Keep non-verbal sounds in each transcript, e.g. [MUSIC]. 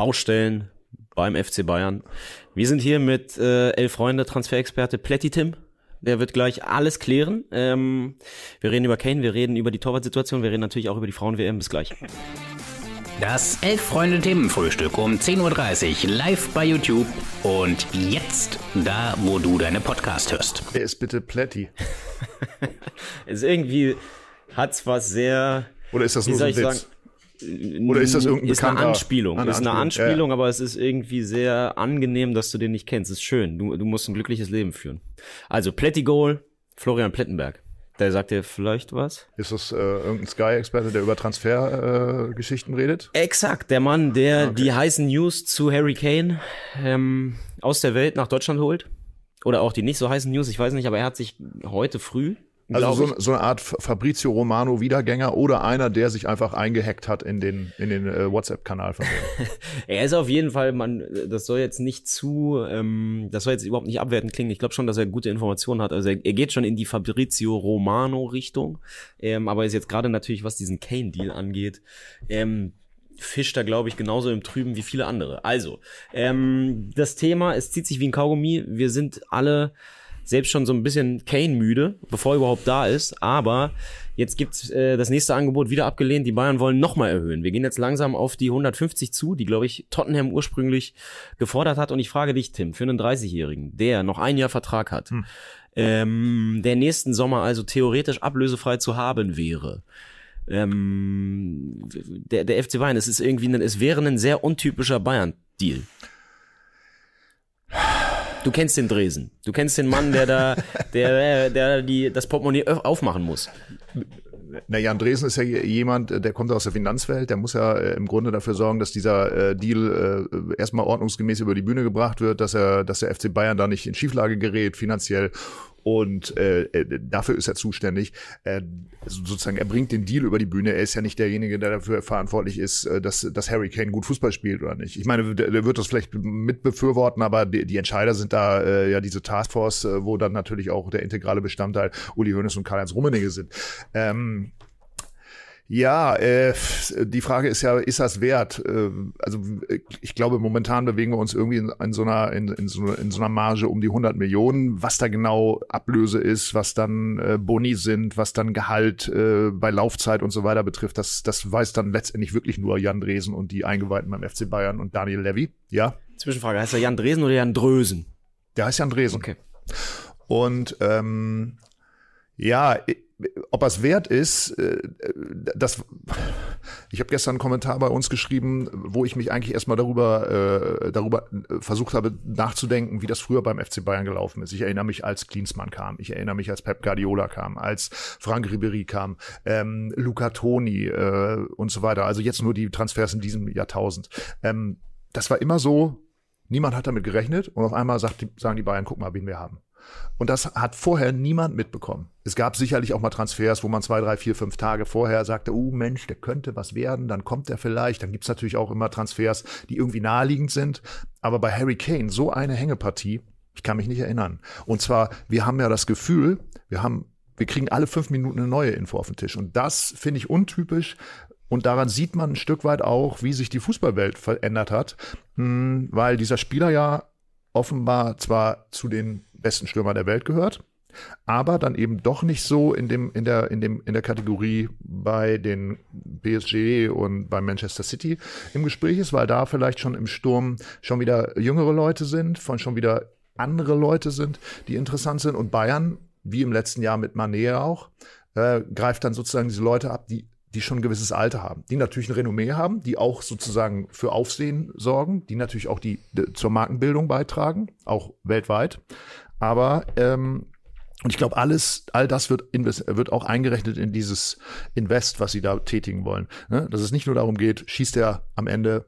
Baustellen beim FC Bayern. Wir sind hier mit äh, elf Freunde, Transferexperte Pletti Tim. Der wird gleich alles klären. Ähm, wir reden über Kane, wir reden über die Torwartsituation, wir reden natürlich auch über die Frauen-WM. Bis gleich. Das Elf-Freunde-Themenfrühstück um 10.30 Uhr live bei YouTube und jetzt da, wo du deine Podcast hörst. Wer ist bitte Pletti? [LAUGHS] es irgendwie hat's was sehr. Oder ist das wie nur so ein ich Witz? sagen, Oder ist das irgendein ist eine Anspielung. eine ist eine Anspielung, Anspielung, ja. aber es ist irgendwie sehr angenehm, dass du den nicht kennst. ist schön. Du, du musst ein glückliches Leben führen. Also Pletti Goal, Florian Plettenberg. Der sagt dir vielleicht was? Ist das äh, irgendein Sky-Experte, der über Transfergeschichten äh, redet? Exakt, der Mann, der die heißen News zu Harry Kane ähm, aus der Welt nach Deutschland holt. Oder auch die nicht so heißen News, ich weiß nicht, aber er hat sich heute früh, Also so, so eine Art Fabrizio Romano Wiedergänger oder einer, der sich einfach eingehackt hat in den, in den äh, WhatsApp-Kanal von dem. [LAUGHS] Er ist auf jeden Fall, man, das soll jetzt nicht zu, ähm, das soll jetzt überhaupt nicht abwertend klingen. Ich glaube schon, dass er gute Informationen hat. Also er, er geht schon in die Fabrizio Romano Richtung, ähm, aber ist jetzt gerade natürlich, was diesen Kane-Deal angeht, ähm, fischt da, glaube ich, genauso im Trüben wie viele andere. Also, ähm, das Thema, es zieht sich wie ein Kaugummi. Wir sind alle selbst schon so ein bisschen Kane-müde, bevor er überhaupt da ist. Aber jetzt gibt's äh, das nächste Angebot wieder abgelehnt. Die Bayern wollen nochmal erhöhen. Wir gehen jetzt langsam auf die 150 zu, die, glaube ich, Tottenham ursprünglich gefordert hat. Und ich frage dich, Tim, für einen 30-Jährigen, der noch ein Jahr Vertrag hat, ähm, der nächsten Sommer also theoretisch ablösefrei zu haben wäre. Ähm, der, der FC Bayern, es ist irgendwie, ein, es wäre ein sehr untypischer Bayern-Deal. Du kennst den Dresen. Du kennst den Mann, der da, der, der, die, das Portemonnaie aufmachen muss. Na, Jan Dresen ist ja jemand, äh, der kommt aus der Finanzwelt, der muss ja äh, im Grunde dafür sorgen, dass dieser äh, Deal erstmal ordnungsgemäß über die Bühne gebracht wird, dass er, dass der FC Bayern da nicht in Schieflage gerät finanziell. Und äh, äh, dafür ist er zuständig. Äh, sozusagen, er bringt den Deal über die Bühne. Er ist ja nicht derjenige, der dafür verantwortlich ist, äh, dass, dass Harry Kane gut Fußball spielt oder nicht. Ich meine, der, wird das vielleicht mit befürworten, aber die, die Entscheider sind da äh, ja diese Taskforce, äh, wo dann natürlich auch der integrale Bestandteil Uli Hoeneß und Karl-Heinz Rummenigge sind. Ähm, ja, äh, die Frage ist ja, ist das wert? Äh, also äh, ich glaube, momentan bewegen wir uns irgendwie in, in, so einer, in, in, so, in so einer Marge um die 100 Millionen. Was da genau Ablöse ist, was dann äh, Boni sind, was dann Gehalt äh, bei Laufzeit und so weiter betrifft, das, das weiß dann letztendlich wirklich nur Jan Dresen und die Eingeweihten beim FC Bayern und Daniel Levy. Ja, Zwischenfrage, heißt er Jan Dresen oder Jan Drösen? der heißt Jan Dresen. Okay. Und ähm, ja, i- ob es wert ist, äh, das. Ich habe gestern einen Kommentar bei uns geschrieben, wo ich mich eigentlich erstmal darüber, äh, darüber äh, versucht habe nachzudenken, wie das früher beim FC Bayern gelaufen ist. Ich erinnere mich, als Klinsmann kam, ich erinnere mich, als Pep Guardiola kam, als Frank Ribery kam, ähm, Luca Toni äh, und so weiter. Also jetzt nur die Transfers in diesem Jahrtausend. Ähm, das war immer so, niemand hat damit gerechnet und auf einmal sagt sagen die Bayern, guck mal, wen wir haben. Und das hat vorher niemand mitbekommen. Es gab sicherlich auch mal Transfers, wo man zwei, drei, vier, fünf Tage vorher sagte, oh Mensch, der könnte was werden, dann kommt er vielleicht. Dann gibt's natürlich auch immer Transfers, die irgendwie naheliegend sind. Aber bei Harry Kane, so eine Hängepartie, ich kann mich nicht erinnern. Und zwar, wir haben ja das Gefühl, wir haben, wir kriegen alle fünf Minuten eine neue Info auf den Tisch. Und das finde ich untypisch. Und daran sieht man ein Stück weit auch, wie sich die Fußballwelt verändert hat, Hm, weil dieser Spieler ja offenbar zwar zu den besten Stürmern der Welt gehört, aber dann eben doch nicht so in dem in der in dem in der Kategorie bei den PSG und bei Manchester City im Gespräch ist, weil da vielleicht schon im Sturm schon wieder jüngere Leute sind, von schon wieder andere Leute sind, die interessant sind und Bayern wie im letzten Jahr mit Mané auch äh, greift dann sozusagen diese Leute ab, die die schon ein gewisses Alter haben, die natürlich ein Renommee haben, die auch sozusagen für Aufsehen sorgen, die natürlich auch die, die zur Markenbildung beitragen, auch weltweit. Aber ähm, und ich glaube, alles, all das wird, wird auch eingerechnet in dieses Invest, was sie da tätigen wollen. Ne? Dass es nicht nur darum geht, schießt er am Ende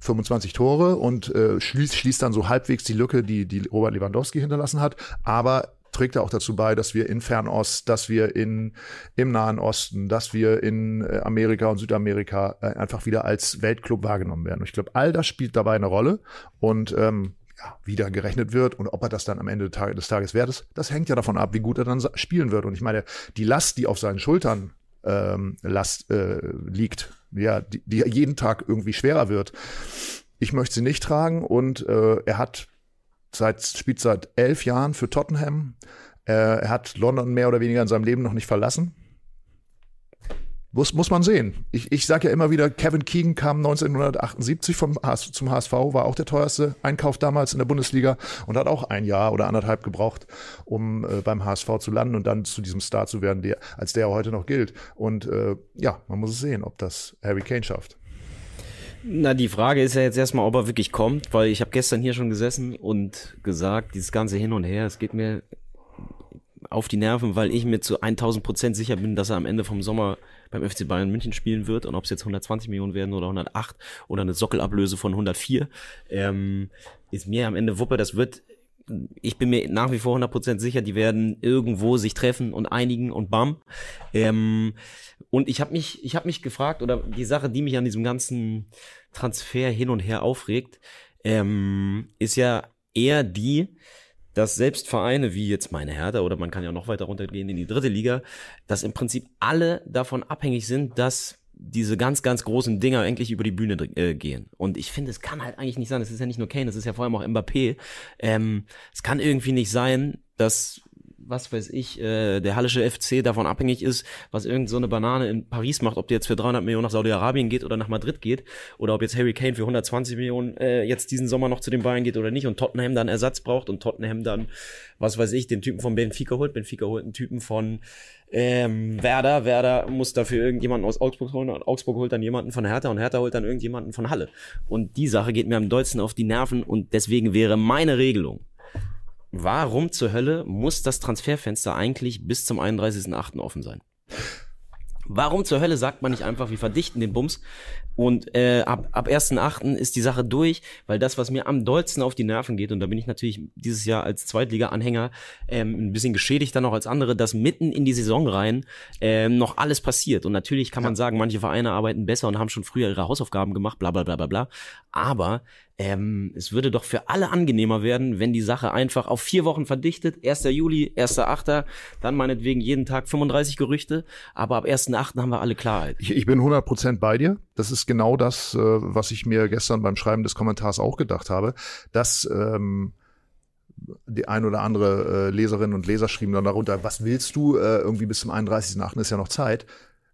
25 Tore und äh, schließt, schließt dann so halbwegs die Lücke, die, die Robert Lewandowski hinterlassen hat, aber trägt er auch dazu bei, dass wir in Fernost, dass wir in, im Nahen Osten, dass wir in äh, Amerika und Südamerika äh, einfach wieder als Weltclub wahrgenommen werden. Und ich glaube, all das spielt dabei eine Rolle und ähm, ja, wie da gerechnet wird und ob er das dann am Ende des Tages, wert ist, das hängt ja davon ab, wie gut er dann spielen wird. Und ich meine, die Last, die auf seinen Schultern ähm, Last äh, liegt, ja, die, die jeden Tag irgendwie schwerer wird, Ich möchte sie nicht tragen und äh, er hat seit, spielt seit elf Jahren für Tottenham. Äh, er hat London mehr oder weniger in seinem Leben noch nicht verlassen. Muss, muss man sehen. Ich, ich sage ja immer wieder, Kevin Keegan kam 1978 vom HS, zum HSV, war auch der teuerste Einkauf damals in der Bundesliga und hat auch ein Jahr oder anderthalb gebraucht, um äh, beim HSV zu landen und dann zu diesem Star zu werden, der, als der heute noch gilt. Und äh, ja, man muss sehen, ob das Harry Kane schafft. Na, die Frage ist ja jetzt erstmal, ob er wirklich kommt, weil ich habe gestern hier schon gesessen und gesagt, dieses ganze Hin und Her, es geht mir auf die Nerven, weil ich mir zu 1000 Prozent sicher bin, dass er am Ende vom Sommer beim FC Bayern München spielen wird und ob es jetzt 120 Millionen werden oder 108 oder eine Sockelablöse von 104, ähm, ist mir am Ende Wuppe, das wird ich bin mir nach wie vor 100% sicher, die werden irgendwo sich treffen und einigen und bam. Ähm, und ich habe mich, ich habe mich gefragt, oder die Sache, die mich an diesem ganzen Transfer hin und her aufregt, ähm, ist ja eher die, dass selbst Vereine wie jetzt meine Hertha oder man kann ja noch weiter runtergehen in die dritte Liga, dass im Prinzip alle davon abhängig sind, dass diese ganz, ganz großen Dinger endlich über die Bühne äh, gehen. Und ich finde, es kann halt eigentlich nicht sein. Es ist ja nicht nur Kane, es ist ja vor allem auch Mbappé. Ähm, es kann irgendwie nicht sein, dass was weiß ich, äh, der Hallische FC davon abhängig ist, was irgend so Banane in Paris macht, ob die jetzt für 300 Millionen nach Saudi-Arabien geht oder nach Madrid geht oder ob jetzt Harry Kane für 120 Millionen äh, jetzt diesen Sommer noch zu den Bayern geht oder nicht und Tottenham dann Ersatz braucht und Tottenham dann, was weiß ich, den Typen von Benfica holt, Benfica holt einen Typen von ähm, Werder, Werder muss dafür irgendjemanden aus Augsburg holen und Augsburg holt dann jemanden von Hertha und Hertha holt dann irgendjemanden von Halle. Und die Sache geht mir am dollsten auf die Nerven und deswegen wäre meine Regelung, warum zur Hölle muss das Transferfenster eigentlich bis zum 31.8. offen sein? Warum zur Hölle sagt man nicht einfach, wir verdichten den Bums und äh, ab, ab 1.8. ist die Sache durch, weil das, was mir am dollsten auf die Nerven geht, und da bin ich natürlich dieses Jahr als Zweitliga-Anhänger ähm, ein bisschen geschädigt dann noch als andere, dass mitten in die Saison rein ähm, noch alles passiert. Und natürlich kann man sagen, manche Vereine arbeiten besser und haben schon früher ihre Hausaufgaben gemacht, bla bla bla bla bla. Aber ähm, es würde doch für alle angenehmer werden, wenn die Sache einfach auf vier Wochen verdichtet. 1. Juli, 1.8., dann meinetwegen jeden Tag 35 Gerüchte, aber ab 1.8. haben wir alle Klarheit. Ich, ich bin 100% bei dir. Das ist genau das, äh, was ich mir gestern beim Schreiben des Kommentars auch gedacht habe, dass ähm, die ein oder andere äh, Leserin und Leser schrieben dann darunter, was willst du, äh, irgendwie bis zum 31.8. ist ja noch Zeit.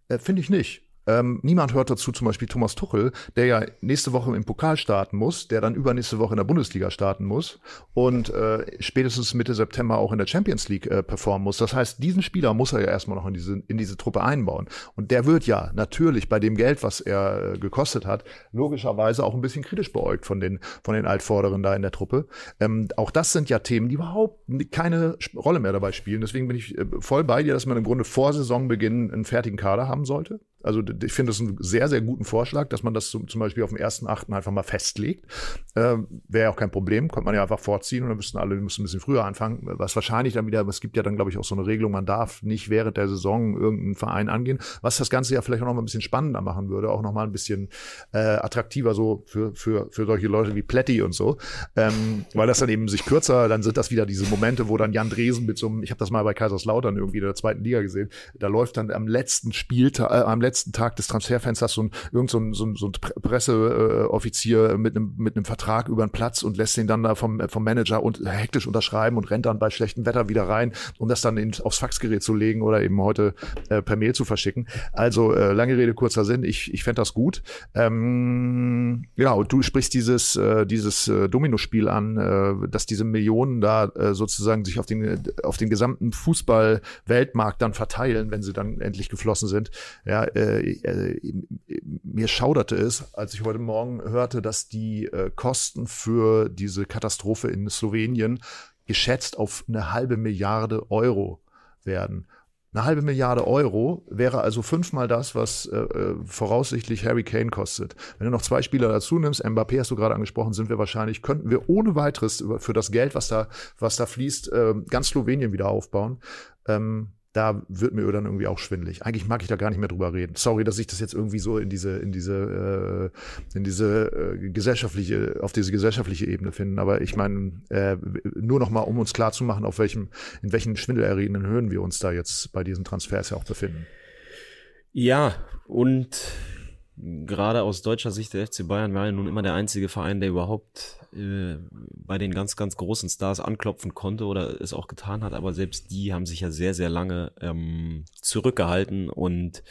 Äh, Finde ich nicht. Ähm, niemand hört dazu zum Beispiel Thomas Tuchel, der ja nächste Woche im Pokal starten muss, der dann übernächste Woche in der Bundesliga starten muss und äh, spätestens Mitte September auch in der Champions League äh, performen muss. Das heißt, diesen Spieler muss er ja erstmal noch in diese, in diese Truppe einbauen. Und der wird ja natürlich bei dem Geld, was er äh, gekostet hat, logischerweise auch ein bisschen kritisch beäugt von den, von den Altvorderen da in der Truppe. Ähm, auch das sind ja Themen, die überhaupt keine Rolle mehr dabei spielen. Deswegen bin ich äh, voll bei dir, dass man im Grunde vor Saisonbeginn einen fertigen Kader haben sollte. Also ich finde das einen sehr, sehr guten Vorschlag, dass man das zum, Beispiel auf dem ersten Achten einfach mal festlegt. Ähm, Wäre ja auch kein Problem, könnte man ja einfach vorziehen und dann müssten alle müssen ein bisschen früher anfangen. Was wahrscheinlich dann wieder, es gibt ja dann, glaube ich, auch so eine Regelung, man darf nicht während der Saison irgendeinen Verein angehen, was das Ganze ja vielleicht auch noch mal ein bisschen spannender machen würde, auch noch mal ein bisschen äh, attraktiver so für, für, für solche Leute wie Plätti und so. Ähm, weil das dann eben sich kürzer, dann sind das wieder diese Momente, wo dann Jan Dresen mit so einem, ich habe das mal bei Kaiserslautern irgendwie in der zweiten Liga gesehen, da läuft dann am letzten Spieltag, äh, am letzten letzten Tag des Transferfensters so ein, irgend so ein, so ein, so ein Presseoffizier mit einem, mit einem Vertrag über den Platz und lässt den dann da vom, vom Manager und hektisch unterschreiben und rennt dann bei schlechtem Wetter wieder rein, um das dann in, aufs Faxgerät zu legen oder eben heute äh, per Mail zu verschicken. Also äh, lange Rede, kurzer Sinn, ich, ich fände das gut. Ähm, ja, und du sprichst dieses, äh, dieses äh, Dominospiel an, äh, dass diese Millionen da äh, sozusagen sich auf den, auf den gesamten Fußball-Weltmarkt dann verteilen, wenn sie dann endlich geflossen sind. Ja, äh, äh, mir schauderte es, als ich heute Morgen hörte, dass die äh, Kosten für diese Katastrophe in Slowenien geschätzt auf eine halbe Milliarde Euro werden. Eine halbe Milliarde Euro wäre also fünfmal das, was äh, äh, voraussichtlich Harry Kane kostet. Wenn du noch zwei Spieler dazu nimmst, Mbappé hast du gerade angesprochen, sind wir wahrscheinlich, könnten wir ohne weiteres für das Geld, was da, was da fließt, äh, ganz Slowenien wieder aufbauen. Ähm, da wird mir dann irgendwie auch schwindelig. Eigentlich mag ich da gar nicht mehr drüber reden. Sorry, dass ich das jetzt irgendwie so in diese, in diese, äh, in diese äh, gesellschaftliche, auf diese gesellschaftliche Ebene finden. Aber ich meine, äh, nur noch mal, um uns klar zu machen, auf welchem, in welchen schwindelerregenden Höhen wir uns da jetzt bei diesen Transfers ja auch befinden. Ja, und gerade aus deutscher Sicht der FC Bayern war ja nun immer der einzige Verein, der überhaupt äh, bei den ganz, ganz großen Stars anklopfen konnte oder es auch getan hat. Aber selbst die haben sich ja sehr, sehr lange ähm, zurückgehalten und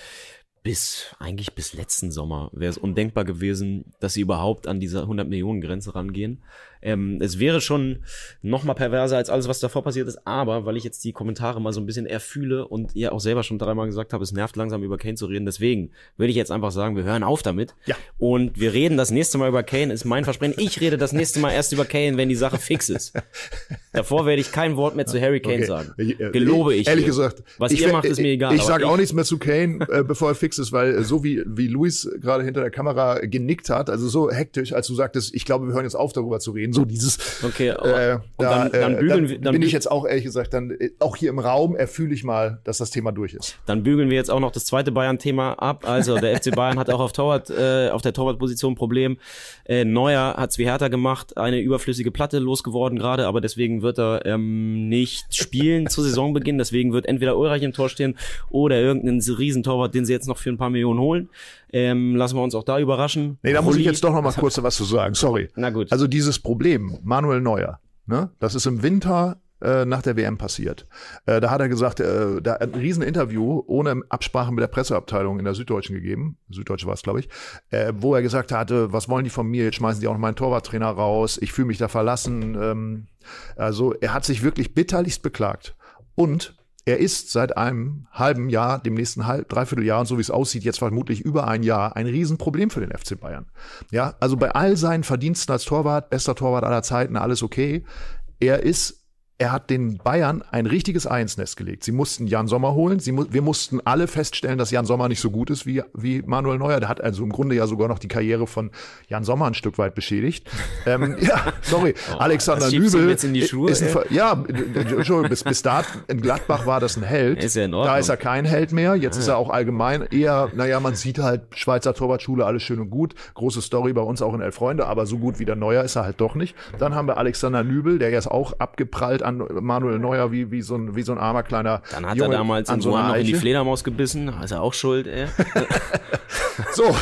bis eigentlich bis letzten Sommer wäre es undenkbar gewesen, dass sie überhaupt an diese 100 Millionen Grenze rangehen. Ähm, es wäre schon noch mal perverser als alles, was davor passiert ist, aber weil ich jetzt die Kommentare mal so ein bisschen erfühle und ihr auch selber schon dreimal gesagt habt, es nervt langsam über Kane zu reden, deswegen würde ich jetzt einfach sagen, wir hören auf damit. Ja. Und wir reden das nächste Mal über Kane, ist mein Versprechen. Ich rede das nächste Mal erst über Kane, wenn die Sache fix ist. Davor werde ich kein Wort mehr zu Harry Kane Okay. sagen. Äh, Gelobe ich. Ehrlich dir. gesagt. Was ich, ihr macht, ist mir egal. Ich sage auch nichts mehr zu Kane, äh, bevor er fix ist, weil äh, so wie, wie Luis gerade hinter der Kamera genickt hat, also so hektisch, als du sagtest, ich glaube, wir hören jetzt auf, darüber zu reden, so dieses, Okay, äh, da, dann, dann äh, bügeln dann wir, dann bin ich jetzt auch ehrlich gesagt, dann äh, auch hier im Raum erfühle ich mal, dass das Thema durch ist. Dann bügeln wir jetzt auch noch das zweite Bayern-Thema ab. Also der FC Bayern hat auch auf Torwart, äh, auf der Torwartposition ein Problem. Äh, Neuer hat's wie Hertha gemacht, eine überflüssige Platte losgeworden gerade, aber deswegen wird er ähm, nicht spielen zu Saisonbeginn. Deswegen wird entweder Ulreich im Tor stehen oder irgendein Riesentorwart, den sie jetzt noch für ein paar Millionen holen. Ähm, lassen wir uns auch da überraschen. Nee, da muss ich jetzt doch noch mal kurz was zu sagen, sorry. [LAUGHS] Na gut. Also dieses Problem, Manuel Neuer, ne, das ist im Winter äh, nach der WM passiert. Äh, da hat er gesagt, äh, da hat ein Rieseninterview ohne Absprache mit der Presseabteilung in der Süddeutschen gegeben, Süddeutsche war es, glaube ich, wo er gesagt hatte, was wollen die von mir, jetzt schmeißen die auch noch meinen Torwarttrainer raus, ich fühle mich da verlassen. Ähm, also er hat sich wirklich bitterlichst beklagt. Und er ist seit einem halben Jahr, dem nächsten halb, dreiviertel Jahr und so wie es aussieht, jetzt vermutlich über ein Jahr, ein Riesenproblem für den FC Bayern. Ja, also bei all seinen Verdiensten als Torwart, bester Torwart aller Zeiten, alles okay. Er ist er hat den Bayern ein richtiges Ei ins Nest gelegt. Sie mussten Jan Sommer holen. Mu wir mussten alle feststellen, dass Jan Sommer nicht so gut ist wie, wie Manuel Neuer. Der hat also im Grunde ja sogar noch die Karriere von Jan Sommer ein Stück weit beschädigt. ähm, [LAUGHS] ja, sorry. Alexander Oh, ihm Nübel jetzt in die Schuhe, ist ein, ja, Entschuldigung, bis, bis dato in Gladbach war das ein Held. Ist ja in Ordnung. Da ist er kein Held mehr. Jetzt ist er auch allgemein eher, naja, man sieht halt Schweizer Torwartschule, alles schön und gut. Große Story bei uns auch in Elf Freunde, aber so gut wie der Neuer ist er halt doch nicht. Dann haben wir Alexander Nübel, der jetzt auch abgeprallt an Manuel Neuer, wie, wie, so, ein, wie so ein armer kleiner Dann hat Junge er damals an in so noch in die. Fledermaus gebissen. Ist er auch schuld, ey. [LAUGHS] So,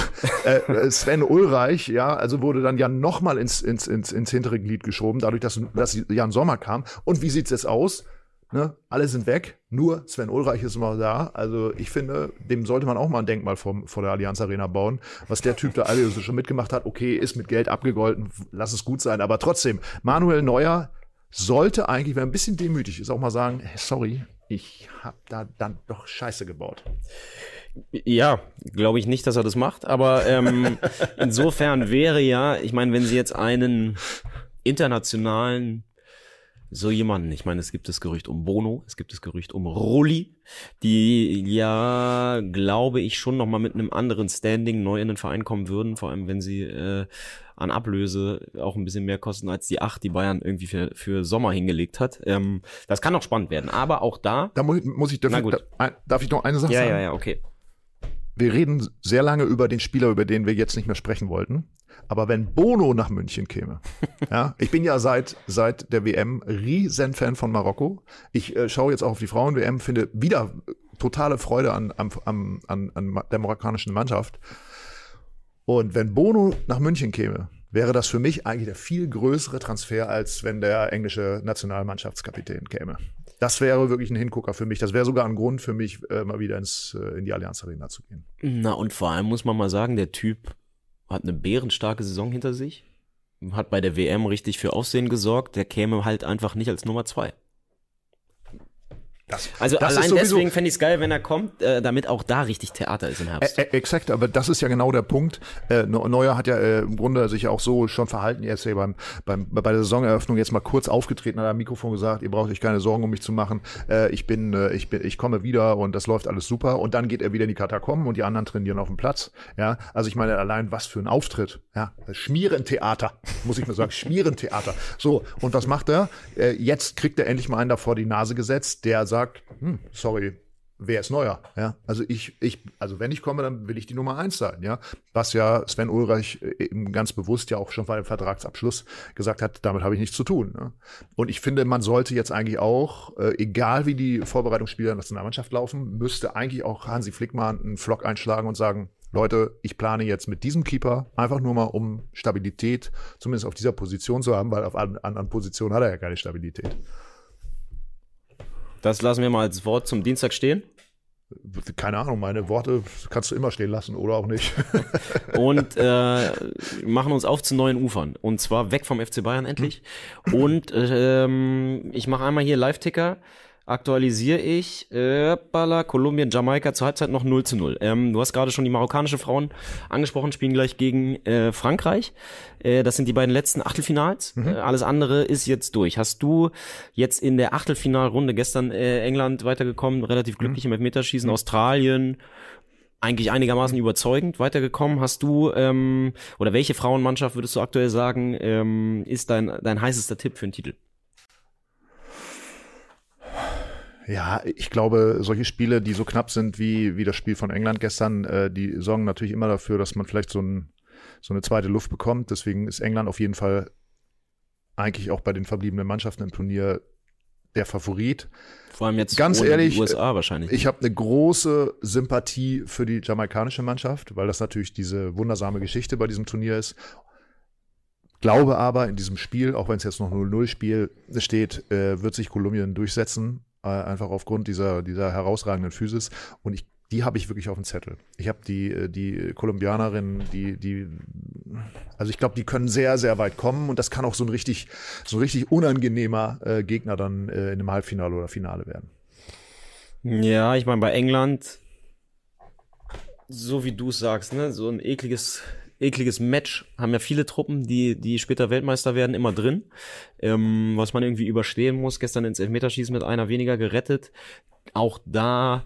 äh, Sven Ulreich, ja, also wurde dann ja nochmal ins, ins, ins, ins hintere Glied geschoben, dadurch, dass, dass Jan Sommer kam. Und wie sieht's jetzt aus? Ne? Alle sind weg, nur Sven Ulreich ist immer da. Also ich finde, dem sollte man auch mal ein Denkmal vor, vor der Allianz Arena bauen. Was der Typ da alles schon mitgemacht hat, okay, ist mit Geld abgegolten, lass es gut sein. Aber trotzdem, Manuel Neuer sollte eigentlich, wer ein bisschen demütig ist, auch mal sagen, sorry, ich habe da dann doch Scheiße gebaut. Ja, glaube ich nicht, dass er das macht, aber ähm, [LAUGHS] insofern wäre ja, ich meine, wenn sie jetzt einen internationalen so jemanden, ich meine, es gibt das Gerücht um Bono, es gibt das Gerücht um Rulli, die ja, glaube ich, schon nochmal mit einem anderen Standing neu in den Verein kommen würden, vor allem wenn sie äh, an Ablöse auch ein bisschen mehr kosten als die acht, die Bayern irgendwie für, für Sommer hingelegt hat. Ähm, das kann auch spannend werden, aber auch da. Da muss, muss ich, darf, Na ich, gut. da, darf ich noch eine Sache Ja, sagen? ja, ja, okay. Wir reden sehr lange über den Spieler, über den wir jetzt nicht mehr sprechen wollten. Aber wenn Bono nach München käme, [LAUGHS] ja, ich bin ja seit, seit der WM riesen Fan von Marokko. Ich äh, schaue jetzt auch auf die Frauen-WM, finde wieder totale Freude an, am- am, an, an der marokkanischen Mannschaft. Und wenn Bono nach München käme, wäre das für mich eigentlich der viel größere Transfer, als wenn der englische Nationalmannschaftskapitän käme. Das wäre wirklich ein Hingucker für mich. Das wäre sogar ein Grund für mich, äh, mal wieder ins, äh, in die Allianz Arena zu gehen. Na, und vor allem muss man mal sagen, der Typ hat eine bärenstarke Saison hinter sich, hat bei der WM richtig für Aufsehen gesorgt, der käme halt einfach nicht als Nummer zwei. Das, Also das allein sowieso- deswegen fände ich es geil, wenn er kommt, äh, damit auch da richtig Theater ist im Herbst. Ä- ä- Exakt, aber das ist ja genau der Punkt. Äh, Neu- Neuer hat ja äh, im Grunde sich auch so schon verhalten. Er ist ja beim, beim, bei der Saisoneröffnung jetzt mal kurz aufgetreten, hat am Mikrofon gesagt, ihr braucht euch keine Sorgen um mich zu machen. Äh, ich bin, äh, ich bin, ich komme wieder und das läuft alles super. Und dann geht er wieder in die Katakomben und die anderen trainieren auf dem Platz. Ja, also ich meine allein was für ein Auftritt. Ja, Schmierentheater, muss ich mal sagen, Schmierentheater. So und was macht er? Äh, jetzt kriegt er endlich mal einen da vor die Nase gesetzt, der sagt, hm, sorry, wer ist neuer? Ja, also ich, ich, also wenn ich komme, dann will ich die Nummer eins sein, ja. Was ja Sven Ulreich äh, eben ganz bewusst ja auch schon bei dem Vertragsabschluss gesagt hat, damit habe ich nichts zu tun. Ne? Und ich finde, man sollte jetzt eigentlich auch, äh, egal wie die Vorbereitungsspiele der Nationalmannschaft laufen, müsste eigentlich auch Hansi Flick mal einen Flock einschlagen und sagen, Leute, ich plane jetzt mit diesem Keeper einfach nur mal, um Stabilität zumindest auf dieser Position zu haben, weil auf anderen Positionen hat er ja keine Stabilität. Das lassen wir mal als Wort zum Dienstag stehen. Keine Ahnung, meine Worte kannst du immer stehen lassen oder auch nicht. [LAUGHS] und äh, machen uns auf zu neuen Ufern. Und zwar weg vom FC Bayern endlich. Und ähm, ich mache einmal hier Live-Ticker aktualisiere ich äh, Balla, Kolumbien, Jamaika zur Halbzeit noch 0 zu 0. Ähm, du hast gerade schon die marokkanische Frauen angesprochen, spielen gleich gegen äh, Frankreich. Äh, das sind die beiden letzten Achtelfinals. Mhm. Äh, alles andere ist jetzt durch. Hast du jetzt in der Achtelfinalrunde gestern äh, England weitergekommen, relativ glücklich mhm. im Elfmeterschießen, Australien, eigentlich einigermaßen überzeugend weitergekommen. Hast du ähm, oder welche Frauenmannschaft würdest du aktuell sagen, ähm, ist dein, dein heißester Tipp für einen Titel? Ja, ich glaube, solche Spiele, die so knapp sind wie, wie das Spiel von England gestern, äh, die sorgen natürlich immer dafür, dass man vielleicht so, ein, so eine zweite Luft bekommt. Deswegen ist England auf jeden Fall eigentlich auch bei den verbliebenen Mannschaften im Turnier der Favorit. Vor allem jetzt ganz ehrlich, die USA wahrscheinlich. Ich habe eine große Sympathie für die jamaikanische Mannschaft, weil das natürlich diese wundersame Geschichte bei diesem Turnier ist. Glaube aber in diesem Spiel, auch wenn es jetzt noch 0-0 Spiel steht, äh, wird sich Kolumbien durchsetzen äh, einfach aufgrund dieser, dieser herausragenden Physis. Und ich, die habe ich wirklich auf dem Zettel. Ich habe die, äh, die Kolumbianerinnen, die, die, also ich glaube, die können sehr, sehr weit kommen und das kann auch so ein richtig, so ein richtig unangenehmer äh, Gegner dann äh, in einem Halbfinale oder Finale werden. Ja, ich meine, bei England, so wie du es sagst, ne, so ein ekliges ekliges Match. Haben ja viele Truppen, die, die später Weltmeister werden, immer drin. Ähm, was man irgendwie überstehen muss. Gestern ins Elfmeterschießen mit einer weniger gerettet. Auch da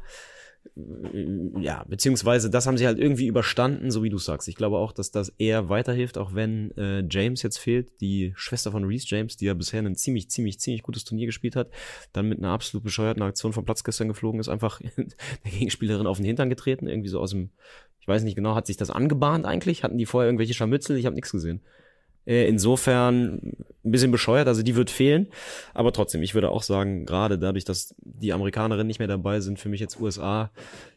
ja, beziehungsweise das haben sie halt irgendwie überstanden, so wie du sagst. Ich glaube auch, dass das eher weiterhilft, auch wenn äh, James jetzt fehlt, die Schwester von Reese James, die ja bisher ein ziemlich, ziemlich, ziemlich gutes Turnier gespielt hat, dann mit einer absolut bescheuerten Aktion vom Platz gestern geflogen ist, einfach [LAUGHS] der Gegenspielerin auf den Hintern getreten, irgendwie so aus dem, ich weiß nicht genau, hat sich das angebahnt eigentlich? Hatten die vorher irgendwelche Scharmützel? Ich habe nichts gesehen. Äh, insofern ein bisschen bescheuert, also die wird fehlen. Aber trotzdem, ich würde auch sagen, gerade dadurch, dass die Amerikanerinnen nicht mehr dabei sind, für mich jetzt USA,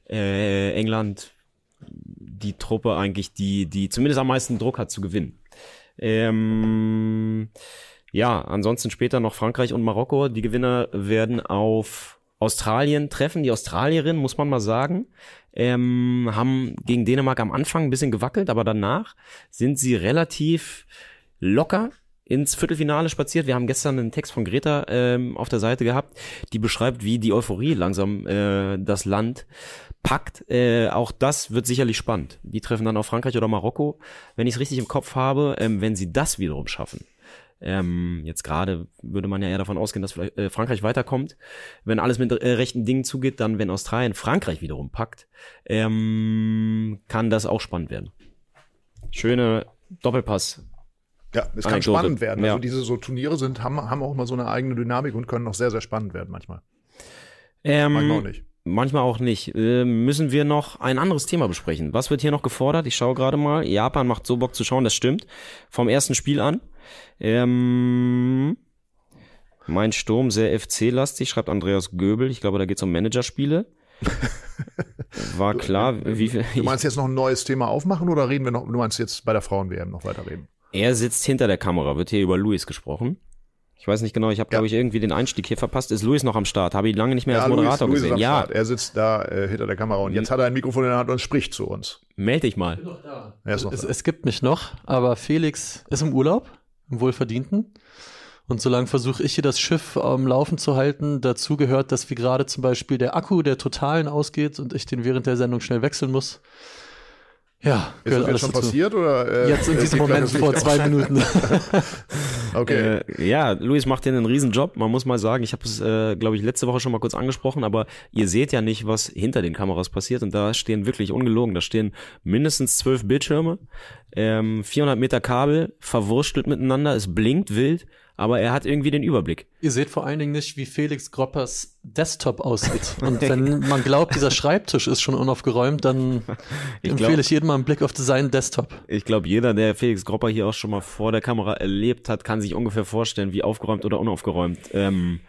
äh, England, die Truppe eigentlich, die, die zumindest am meisten Druck hat zu gewinnen. Ähm, ja, ansonsten später noch Frankreich und Marokko. Die Gewinner werden auf Australien treffen. Die Australierinnen, muss man mal sagen, ähm, haben gegen Dänemark am Anfang ein bisschen gewackelt, aber danach sind sie relativ locker ins Viertelfinale spaziert. Wir haben gestern einen Text von Greta ähm, auf der Seite gehabt, die beschreibt, wie die Euphorie langsam äh, das Land packt. Äh, auch das wird sicherlich spannend. Die treffen dann auf Frankreich oder Marokko. Wenn ich es richtig im Kopf habe, ähm, wenn sie das wiederum schaffen. Ähm, jetzt gerade würde man ja eher davon ausgehen, dass vielleicht, äh, Frankreich weiterkommt. Wenn alles mit äh, rechten Dingen zugeht, dann wenn Australien Frankreich wiederum packt, ähm, kann das auch spannend werden. Schöne Doppelpass ja, es kann Anekdote. spannend werden. Also ja. Also diese so Turniere sind, haben, haben auch immer so eine eigene Dynamik und können auch sehr, sehr spannend werden manchmal. Ähm, manchmal auch nicht. Manchmal auch nicht. Äh, müssen wir noch ein anderes Thema besprechen. Was wird hier noch gefordert? Ich schaue gerade mal. Japan macht so Bock zu schauen, das stimmt. Vom ersten Spiel an. Ähm, mein Sturm sehr FC-lastig, schreibt Andreas Göbel. Ich glaube, da geht es um Managerspiele. [LAUGHS] War klar, wie viel. Du meinst jetzt noch ein neues Thema aufmachen oder reden wir noch, du meinst jetzt bei der Frauen-WM noch weiterreden? Er sitzt hinter der Kamera, wird hier über Luis gesprochen. Ich weiß nicht genau, ich habe ja. glaube ich irgendwie den Einstieg hier verpasst. Ist Luis noch am Start? Habe ich lange nicht mehr ja, als Moderator Luis, Luis gesehen. ja, Start. er sitzt da äh, hinter der Kamera und jetzt hat er ein Mikrofon in der Hand und spricht zu uns. Meld dich mal. Er ist noch es, da. es gibt mich noch, aber Felix ist im Urlaub, im Wohlverdienten. Und solange versuche ich hier das Schiff am Laufen zu halten. Dazu gehört, dass wie gerade zum Beispiel der Akku der Totalen ausgeht und ich den während der Sendung schnell wechseln muss. Ja, ist das jetzt schon dazu. passiert oder? Äh, jetzt in diesem Moment vor zwei Minuten. [LAUGHS] okay. Äh, ja, Luis macht hier einen riesen Job. Man muss mal sagen, ich habe es, äh, glaube ich, letzte Woche schon mal kurz angesprochen, aber ihr seht ja nicht, was hinter den Kameras passiert und da stehen wirklich ungelogen, da stehen mindestens zwölf Bildschirme, ähm, 400 Meter Kabel, verwurstelt miteinander, es blinkt wild aber er hat irgendwie den Überblick. Ihr seht vor allen Dingen nicht, wie Felix Groppers Desktop aussieht. [LAUGHS] Und wenn man glaubt, dieser Schreibtisch ist schon unaufgeräumt, dann [LAUGHS] ich empfehle glaub, ich jedem mal einen Blick auf seinen Desktop. Ich glaube, jeder, der Felix Gropper hier auch schon mal vor der Kamera erlebt hat, kann sich ungefähr vorstellen, wie aufgeräumt oder unaufgeräumt ähm,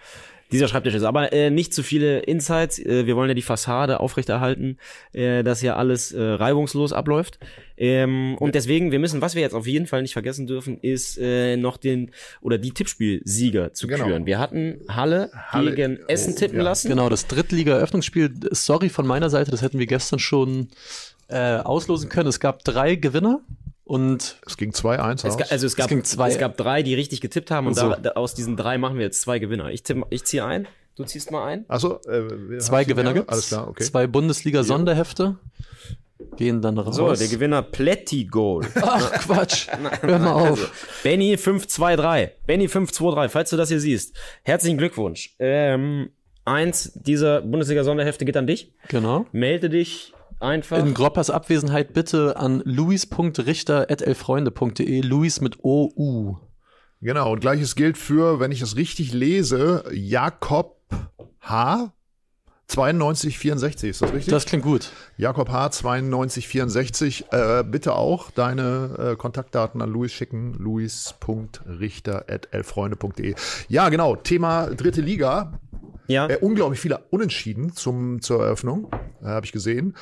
Dieser Schreibtisch ist. Aber äh, nicht zu viele Insights. Äh, wir wollen ja die Fassade aufrechterhalten, äh, dass ja alles äh, reibungslos abläuft. Ähm, und deswegen, wir müssen, was wir jetzt auf jeden Fall nicht vergessen dürfen, ist äh, noch den oder die Tippspielsieger zu Genau. küren. Wir hatten Halle, Halle- gegen Essen oh, tippen ja. lassen. Genau, das Drittliga-Eröffnungsspiel, sorry von meiner Seite, das hätten wir gestern schon äh, auslosen können. Es gab drei Gewinner und Es ging 2-1 Es aus. ga, also es gab, ging zwei- es gab drei, die richtig getippt haben und So. da, da, aus diesen drei machen wir jetzt zwei Gewinner. Ich, tipp, ich ziehe ein, du ziehst mal ein. Achso, äh, zwei Gewinner gibt's. Alles klar, okay. Zwei Bundesliga-Sonderhefte gehen dann raus. So, der Gewinner Plätti Goal. [LAUGHS] Ach Quatsch, hör mal auf. Benny 523. Benny 523, falls du das hier siehst. Herzlichen Glückwunsch. Ähm, eins dieser Bundesliga-Sonderhefte geht an dich. Genau. Melde dich einfach. In Groppers Abwesenheit bitte an luis.richter.elfreunde.de. Luis mit OU. Genau, und gleiches gilt für, wenn ich es richtig lese, Jakob H. 9264, ist das richtig? Das klingt gut. Jakob H. 9264. Äh, bitte auch deine äh, Kontaktdaten an Luis schicken. luis.richter.elfreunde.de. Ja, genau. Thema dritte Liga. ja. Äh, unglaublich viele Unentschieden zum, zur Eröffnung, äh, habe ich gesehen.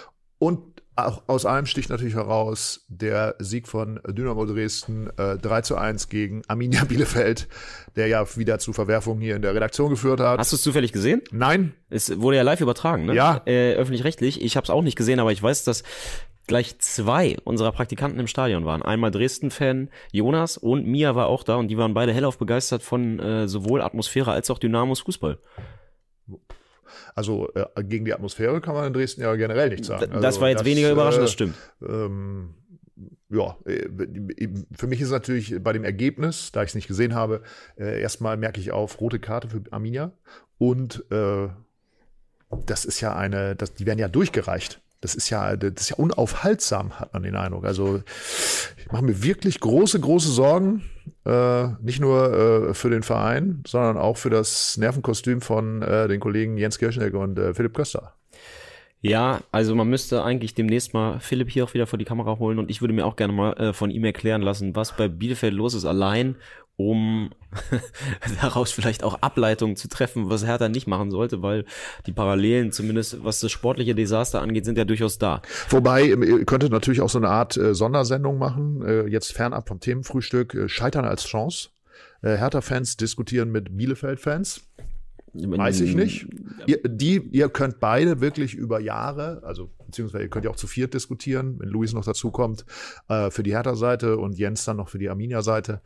Und auch aus allem sticht natürlich heraus der Sieg von Dynamo Dresden äh, 3 zu 1 gegen Arminia [LAUGHS] Bielefeld, der ja wieder zu Verwerfungen hier in der Redaktion geführt hat. Hast du es zufällig gesehen? Nein, Es wurde ja live übertragen, ne? Ja. Äh, öffentlich-rechtlich. Ich habe es auch nicht gesehen, aber ich weiß, dass gleich zwei unserer Praktikanten im Stadion waren. Einmal Dresden-Fan Jonas und Mia war auch da und die waren beide hellauf begeistert von äh, sowohl Atmosphäre als auch Dynamos Fußball. Also äh, gegen die Atmosphäre kann man in Dresden ja generell nichts sagen. D- das also, war jetzt weniger überraschend, äh, das stimmt. ähm, ja, äh, für mich ist es natürlich bei dem Ergebnis, da ich es nicht gesehen habe, äh, erstmal merke ich auf rote Karte für Arminia und äh, das ist ja eine, das, die werden ja durchgereicht. Das ist ja, das ist ja unaufhaltsam, hat man den Eindruck. Also ich mache mir wirklich große, große Sorgen, äh, nicht nur äh, für den Verein, sondern auch für das Nervenkostüm von äh, den Kollegen Jens Kirschneck und äh, Philipp Köster. Ja, also man müsste eigentlich demnächst mal Philipp hier auch wieder vor die Kamera holen und ich würde mir auch gerne mal äh, von ihm erklären lassen, was bei Bielefeld los ist, allein um [LAUGHS] daraus vielleicht auch Ableitungen zu treffen, was Hertha nicht machen sollte, weil die Parallelen, zumindest was das sportliche Desaster angeht, sind ja durchaus da. Wobei, ihr könntet natürlich auch so eine Art äh, Sondersendung machen, äh, jetzt fernab vom Themenfrühstück, äh, Scheitern als Chance. Äh, Hertha-Fans diskutieren mit Bielefeld-Fans. Weiß ich nicht. Ihr, die, ihr könnt beide wirklich über Jahre, also beziehungsweise ihr könnt ja auch zu viert diskutieren, wenn Luis noch dazu kommt, äh, für die Hertha-Seite und Jens dann noch für die Arminia-Seite.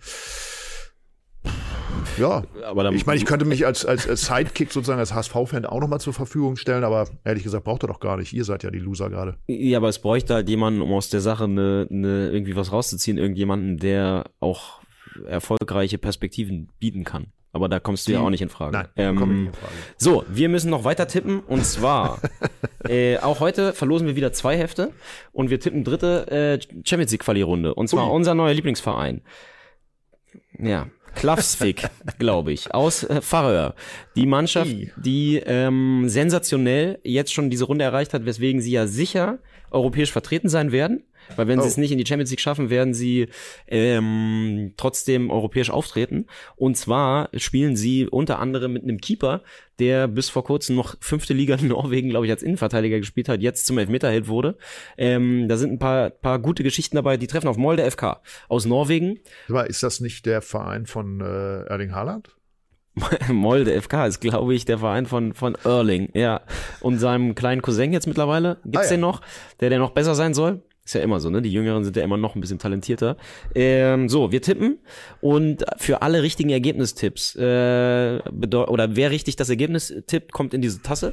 Ja, Aber dann, ich meine, ich könnte mich als, als, als Sidekick sozusagen als HSV-Fan auch nochmal zur Verfügung stellen, aber ehrlich gesagt braucht er doch gar nicht. Ihr seid ja die Loser gerade. Ja, aber es bräuchte halt jemanden, um aus der Sache eine, eine, irgendwie was rauszuziehen, irgendjemanden, der auch erfolgreiche Perspektiven bieten kann. Aber da kommst du ja auch nicht in Frage. Nein, ähm, komm ich nicht in Frage. So, wir müssen noch weiter tippen und zwar [LAUGHS] äh, auch heute verlosen wir wieder zwei Hefte und wir tippen dritte äh, Champions League Quali-Runde und zwar Ui. unser neuer Lieblingsverein. Ja, Klavsvik, glaube ich, aus äh, Faröer. Die Mannschaft, I. die ähm, sensationell jetzt schon diese Runde erreicht hat, weswegen sie ja sicher europäisch vertreten sein werden. Weil wenn sie Oh. es nicht in die Champions League schaffen, werden sie ähm, trotzdem europäisch auftreten. Und zwar spielen sie unter anderem mit einem Keeper, der bis vor kurzem noch fünfte Liga in Norwegen, glaube ich, als Innenverteidiger gespielt hat, jetzt zum Elfmeterheld wurde. Ähm, da sind ein paar, paar gute Geschichten dabei. Die treffen auf Molde FK aus Norwegen. Aber ist das nicht der Verein von äh, Erling Haaland? [LAUGHS] Molde FK ist, glaube ich, der Verein von, von Erling, ja. Und seinem kleinen Cousin jetzt mittlerweile. Gibt's Ah, ja. den noch? Der, der noch besser sein soll? Ist ja immer so, ne? Die Jüngeren sind ja immer noch ein bisschen talentierter. Ähm, so, wir tippen und für alle richtigen Ergebnistipps, äh, oder wer richtig das Ergebnis tippt, kommt in diese Tasse.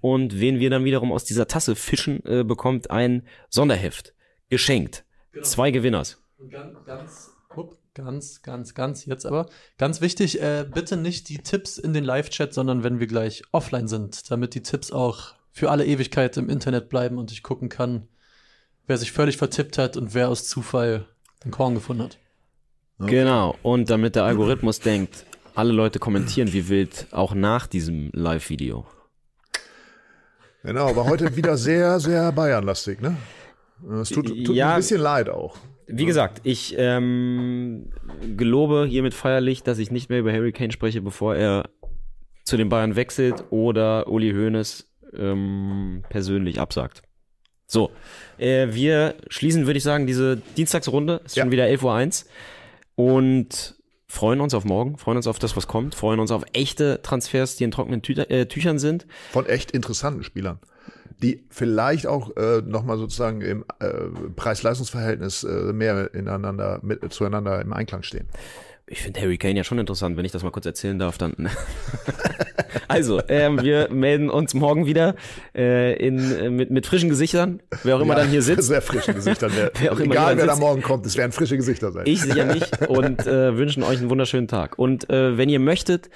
Und wen wir dann wiederum aus dieser Tasse fischen, äh, bekommt ein Sonderheft. Geschenkt. Zwei Gewinners. Und ganz, ganz, upp, ganz, ganz, ganz, jetzt aber, ganz wichtig, äh, bitte nicht die Tipps in den Live-Chat, sondern wenn wir gleich offline sind, damit die Tipps auch für alle Ewigkeit im Internet bleiben und ich gucken kann, wer sich völlig vertippt hat und wer aus Zufall den Korn gefunden hat. Genau. Und damit der Algorithmus denkt, alle Leute kommentieren wie wild, auch nach diesem Live-Video. Genau, aber heute wieder sehr, sehr Bayernlastig, ne? Es tut, tut mir Ja. ein bisschen leid auch. Wie gesagt, ich ähm, gelobe hiermit feierlich, dass ich nicht mehr über Harry Kane spreche, bevor er zu den Bayern wechselt oder Uli Hoeneß ähm, persönlich absagt. So, äh, wir schließen, würde ich sagen, diese Dienstagsrunde. Ist Ja. schon wieder 11.01 Uhr. Und freuen uns auf morgen, freuen uns auf das, was kommt, freuen uns auf echte Transfers, die in trockenen Tü äh, Tüchern sind. Von echt interessanten Spielern, die vielleicht auch äh, nochmal sozusagen im äh, Preis-Leistungs-Verhältnis äh, mehr ineinander, mit, zueinander im Einklang stehen. Ich finde Harry Kane ja schon interessant, wenn ich das mal kurz erzählen darf, dann. [LAUGHS] also, ähm, wir melden uns morgen wieder äh, in, äh, mit, mit frischen Gesichtern, wer auch immer dann hier sitzt. [LAUGHS] Sehr frische Gesichter. Wer, [LAUGHS] Wer auch immer egal, wer da sitzt. morgen kommt, es werden frische Gesichter sein. Ich sicher nicht und äh, wünschen euch einen wunderschönen Tag. Und äh, wenn ihr möchtet,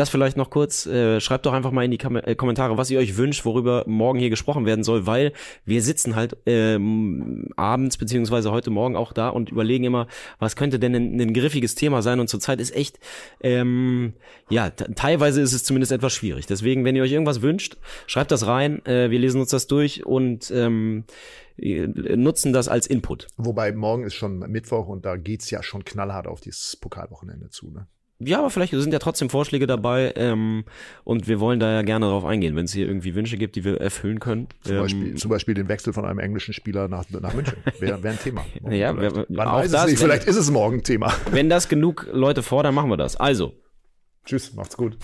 das vielleicht noch kurz, äh, schreibt doch einfach mal in die Kam äh, Kommentare, was ihr euch wünscht, worüber morgen hier gesprochen werden soll, weil wir sitzen halt ähm, abends beziehungsweise heute Morgen auch da und überlegen immer, was könnte denn ein, ein griffiges Thema sein und zurzeit ist echt, ähm, ja, teilweise ist es zumindest etwas schwierig. Deswegen, wenn ihr euch irgendwas wünscht, schreibt das rein, äh, wir lesen uns das durch und ähm, äh, nutzen das als Input. Wobei morgen ist schon Mittwoch und da geht's ja schon knallhart auf dieses Pokalwochenende zu. Ne? Ja, aber vielleicht sind ja trotzdem Vorschläge dabei ähm, und wir wollen da ja gerne drauf eingehen, wenn es hier irgendwie Wünsche gibt, die wir erfüllen können. Zum, Ähm, Beispiel, zum Beispiel den Wechsel von einem englischen Spieler nach, nach München. Wäre wär ein Thema. [LAUGHS] Ja, vielleicht. Man auch weiß es das, nicht, wenn- vielleicht ist es morgen ein Thema. Wenn das genug Leute fordern, machen wir das. Also, Tschüss, macht's gut.